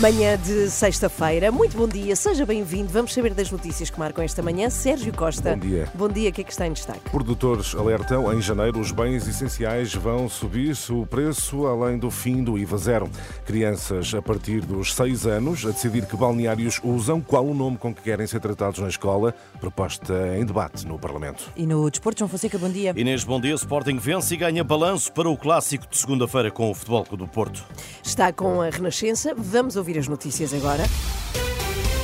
Manhã de sexta-feira, muito bom dia, seja bem-vindo. Vamos saber das notícias que marcam esta manhã. Sérgio Costa. Bom dia. Bom dia, o que é que está em destaque? Produtores alertam, em janeiro os bens essenciais vão subir o preço além do fim do IVA zero. Crianças a partir dos 6 anos a decidir que balneários usam, qual o nome com que querem ser tratados na escola, proposta em debate no Parlamento. E no Desporto, João Fonseca, bom dia. Inês, bom dia. Sporting vence e ganha balanço para o clássico de segunda-feira com o Futebol Clube do Porto. Está com a Renascença, vamos ouvir as notícias agora.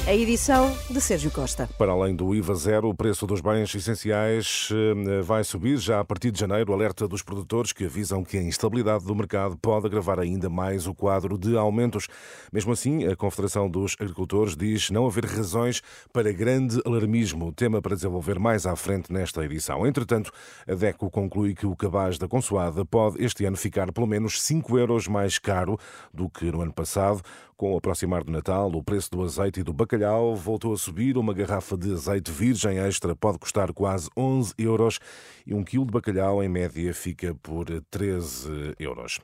A edição de Sérgio Costa. Para além do IVA zero, o preço dos bens essenciais eh, vai subir já a partir de janeiro. Alerta dos produtores que avisam que a instabilidade do mercado pode agravar ainda mais o quadro de aumentos. Mesmo assim, a Confederação dos Agricultores diz não haver razões para grande alarmismo, tema para desenvolver mais à frente nesta edição. Entretanto, a DECO conclui que o cabaz da consoada pode este ano ficar pelo menos 5 euros mais caro do que no ano passado. Com o aproximar do Natal, o preço do azeite e do bacalhau voltou a subir. Uma garrafa de azeite virgem extra pode custar quase 11 euros e um quilo de bacalhau, em média, fica por 13 euros.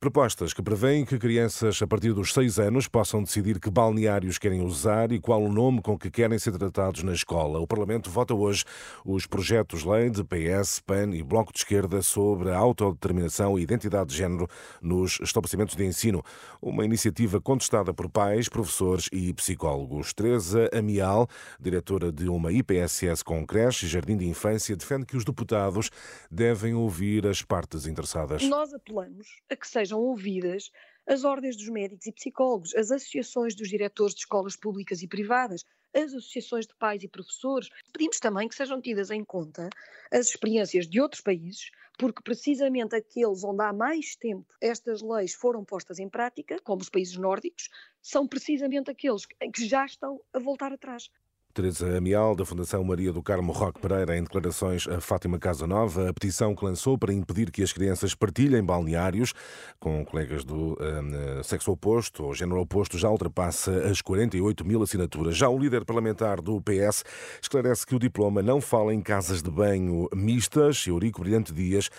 Propostas que prevêem que crianças a partir dos 6 anos possam decidir que balneários querem usar e qual o nome com que querem ser tratados na escola. O Parlamento vota hoje os projetos-lei de PS, PAN e Bloco de Esquerda sobre a autodeterminação e identidade de género nos estabelecimentos de ensino. Uma iniciativa contestada por pais, professores e psicólogos. Teresa Amial, diretora de uma IPSS com creche e jardim de infância, defende que os deputados devem ouvir as partes interessadas. Nós apelamos a que sejam ouvidas as ordens dos médicos e psicólogos, as associações dos diretores de escolas públicas e privadas, as associações de pais e professores. Pedimos também que sejam tidas em conta as experiências de outros países, porque precisamente aqueles onde há mais tempo estas leis foram postas em prática, como os países nórdicos, são precisamente aqueles que já estão a voltar atrás. Teresa Amial, da Fundação Maria do Carmo Roque Pereira, em declarações a Fátima Casanova, a petição que lançou para impedir que as crianças partilhem balneários com colegas do um, sexo oposto ou género oposto já ultrapassa as 48 mil assinaturas. Já o líder parlamentar do PS esclarece que o diploma não fala em casas de banho mistas. Eurico Brilhante Dias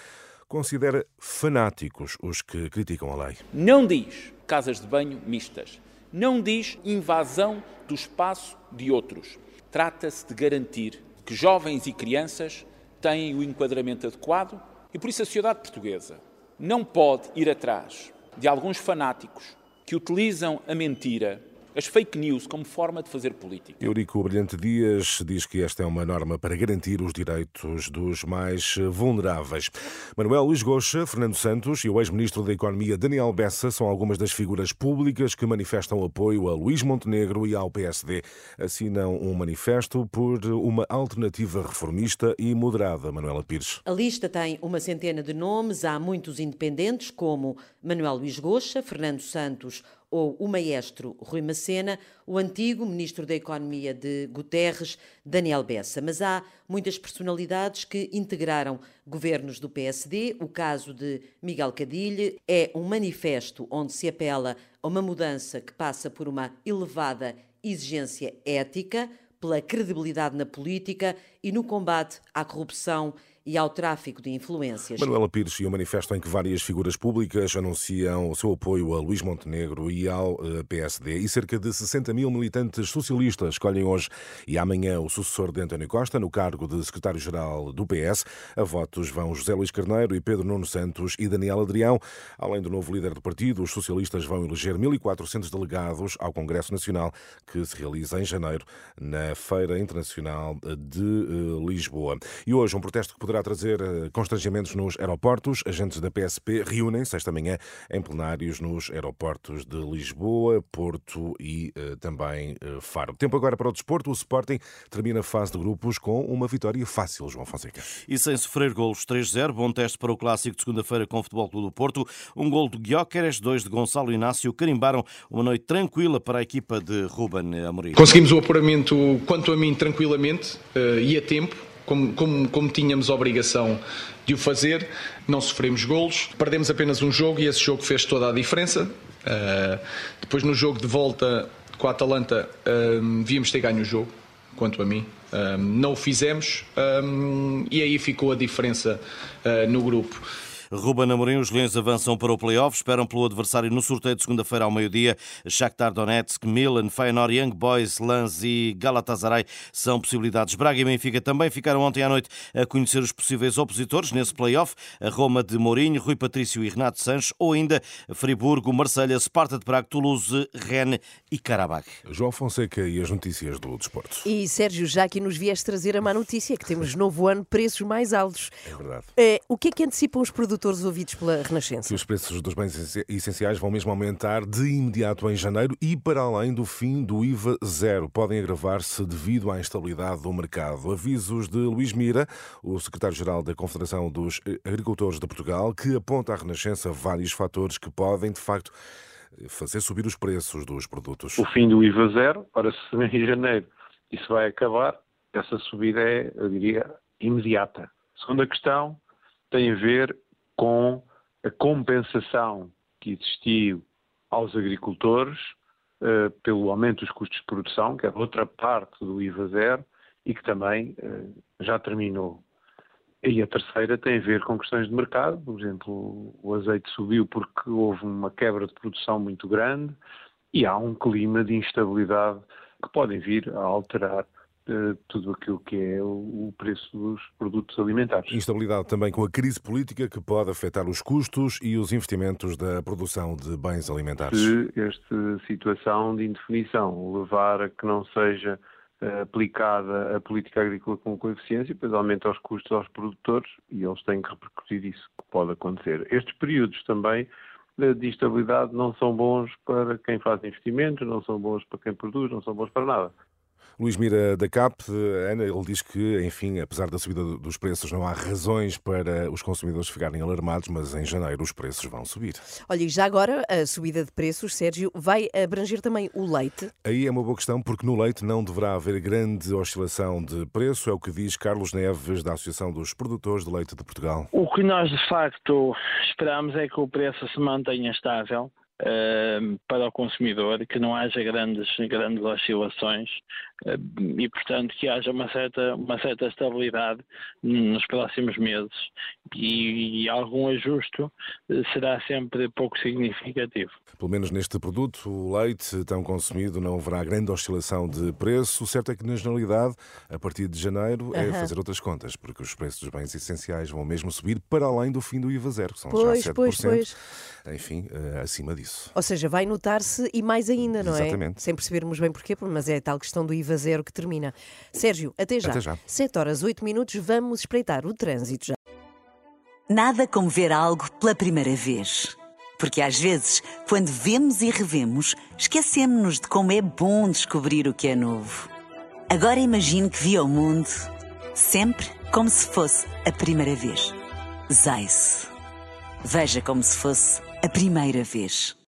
considera fanáticos os que criticam a lei. Não diz casas de banho mistas. Não diz invasão do espaço de outros. Trata-se de garantir que jovens e crianças têm o enquadramento adequado e por isso a sociedade portuguesa não pode ir atrás de alguns fanáticos que utilizam a mentira as fake news como forma de fazer política. Eurico Brilhante Dias diz que esta é uma norma para garantir os direitos dos mais vulneráveis. Manuel Luís Goxa, Fernando Santos e o ex-ministro da Economia Daniel Bessa são algumas das figuras públicas que manifestam apoio a Luís Montenegro e ao PSD. Assinam um manifesto por uma alternativa reformista e moderada, Manuela Pires. A lista tem uma centena de nomes, há muitos independentes como Manuel Luís Goxa, Fernando Santos ou o maestro Rui Macena, o antigo ministro da Economia de Guterres, Daniel Bessa. Mas há muitas personalidades que integraram governos do PSD. O caso de Miguel Cadilhe é um manifesto onde se apela a uma mudança que passa por uma elevada exigência ética, pela credibilidade na política e no combate à corrupção e ao tráfico de influências. Manuela Pires e o manifesto em que várias figuras públicas anunciam o seu apoio a Luís Montenegro e ao eh, PSD. E cerca de 60 mil militantes socialistas escolhem hoje e amanhã o sucessor de António Costa no cargo de secretário-geral do PS. A votos vão José Luís Carneiro e Pedro Nuno Santos e Daniel Adrião. Além do novo líder do partido, os socialistas vão eleger 1.400 delegados ao Congresso Nacional, que se realiza em janeiro na Feira Internacional de eh, Lisboa. E hoje um protesto que poderá poderá trazer eh, constrangimentos nos aeroportos. Agentes da PSP reúnem-se esta manhã em plenários nos aeroportos de Lisboa, Porto e uh, também uh, Faro. Tempo agora para o desporto. O Sporting termina a fase de grupos com uma vitória fácil, João Fonseca. E sem sofrer golos 3-0, bom teste para o clássico de segunda-feira com o Futebol Clube do Porto. Um gol de Guióqueres, dois de Gonçalo Inácio, carimbaram uma noite tranquila para a equipa de Ruben Amorim. Conseguimos o apuramento, quanto a mim, tranquilamente uh, e a tempo como, como, como tínhamos a obrigação de o fazer, não sofremos golos, perdemos apenas um jogo e esse jogo fez toda a diferença. Uh, depois no jogo de volta com a Atalanta uh, víamos ter ganho o jogo, quanto a mim. Uh, não o fizemos e aí ficou a diferença no grupo. Ruben Amorim, os Leões avançam para o play-off, esperam pelo adversário no sorteio de segunda-feira ao meio-dia. Shakhtar Donetsk, Milan, Feyenoord, Young Boys, Lens e Galatasaray são possibilidades. Braga e Benfica também ficaram ontem à noite a conhecer os possíveis opositores nesse play-off. A Roma de Mourinho, Rui Patrício e Renato Sanches, ou ainda Friburgo, Marselha, Sparta de Praga, Toulouse, Rennes e Karabakh. João Fonseca e as notícias do desporto. E Sérgio, já que nos vieste trazer a má notícia, que temos novo ano, preços mais altos. É verdade. É, o que é que antecipam os produtores produtores ouvidos pela Renascença. Que os preços dos bens essenciais vão mesmo aumentar de imediato em janeiro e para além do fim do IVA zero. Podem agravar-se devido à instabilidade do mercado. Avisos de Luís Mira, o secretário-geral da Confederação dos Agricultores de Portugal, que aponta à Renascença vários fatores que podem, de facto, fazer subir os preços dos produtos. O fim do IVA zero, para se em janeiro isso vai acabar, essa subida é, eu diria, imediata. Segunda questão tem a ver com a compensação que existiu aos agricultores uh, pelo aumento dos custos de produção, que é outra parte do IVA zero, e que também uh, já terminou. E a terceira tem a ver com questões de mercado, por exemplo, o azeite subiu porque houve uma quebra de produção muito grande e há um clima de instabilidade que podem vir a alterar tudo aquilo que é o preço dos produtos alimentares. Instabilidade também com a crise política que pode afetar os custos e os investimentos da produção de bens alimentares. Se esta situação de indefinição levar a que não seja eh, aplicada a política agrícola com coeficiência, depois aumenta os custos aos produtores e eles têm que repercutir isso, que pode acontecer. Estes períodos também eh, de instabilidade não são bons para quem faz investimentos, não são bons para quem produz, não são bons para nada. Luís Mira da CAP, Ana, ele diz que, enfim, apesar da subida dos preços, não há razões para os consumidores ficarem alarmados, mas em janeiro os preços vão subir. Olha, e já agora a subida de preços, Sérgio, vai abranger também o leite? Aí é uma boa questão, porque no leite não deverá haver grande oscilação de preço, é o que diz Carlos Neves, da Associação dos Produtores de Leite de Portugal. O que nós, de facto, esperamos é que o preço se mantenha estável uh, para o consumidor, que não haja grandes, grandes oscilações uh, e, portanto, que haja uma certa, uma certa estabilidade nos próximos meses e, e algum ajuste uh, será sempre pouco significativo. Pelo menos neste produto, o leite tão consumido, não haverá grande oscilação de preço. O certo é que, na generalidade, a partir de janeiro, é fazer outras contas, porque os preços dos bens essenciais vão mesmo subir para além do fim do IVA zero, que são pois, já 7%. Pois, pois. Enfim, eh, acima disso. Ou seja, vai notar-se e mais ainda, não é? Exatamente. Sem percebermos bem porquê, mas é a tal questão do IVA zero que termina. Sérgio, até já. Até já. 7 horas 8 minutos, vamos espreitar o trânsito já. Nada como ver algo pela primeira vez. Porque às vezes, quando vemos e revemos, esquecemos-nos de como é bom descobrir o que é novo. Agora imagine que viu o mundo sempre como se fosse a primeira vez. Zais. Veja como se fosse a primeira vez.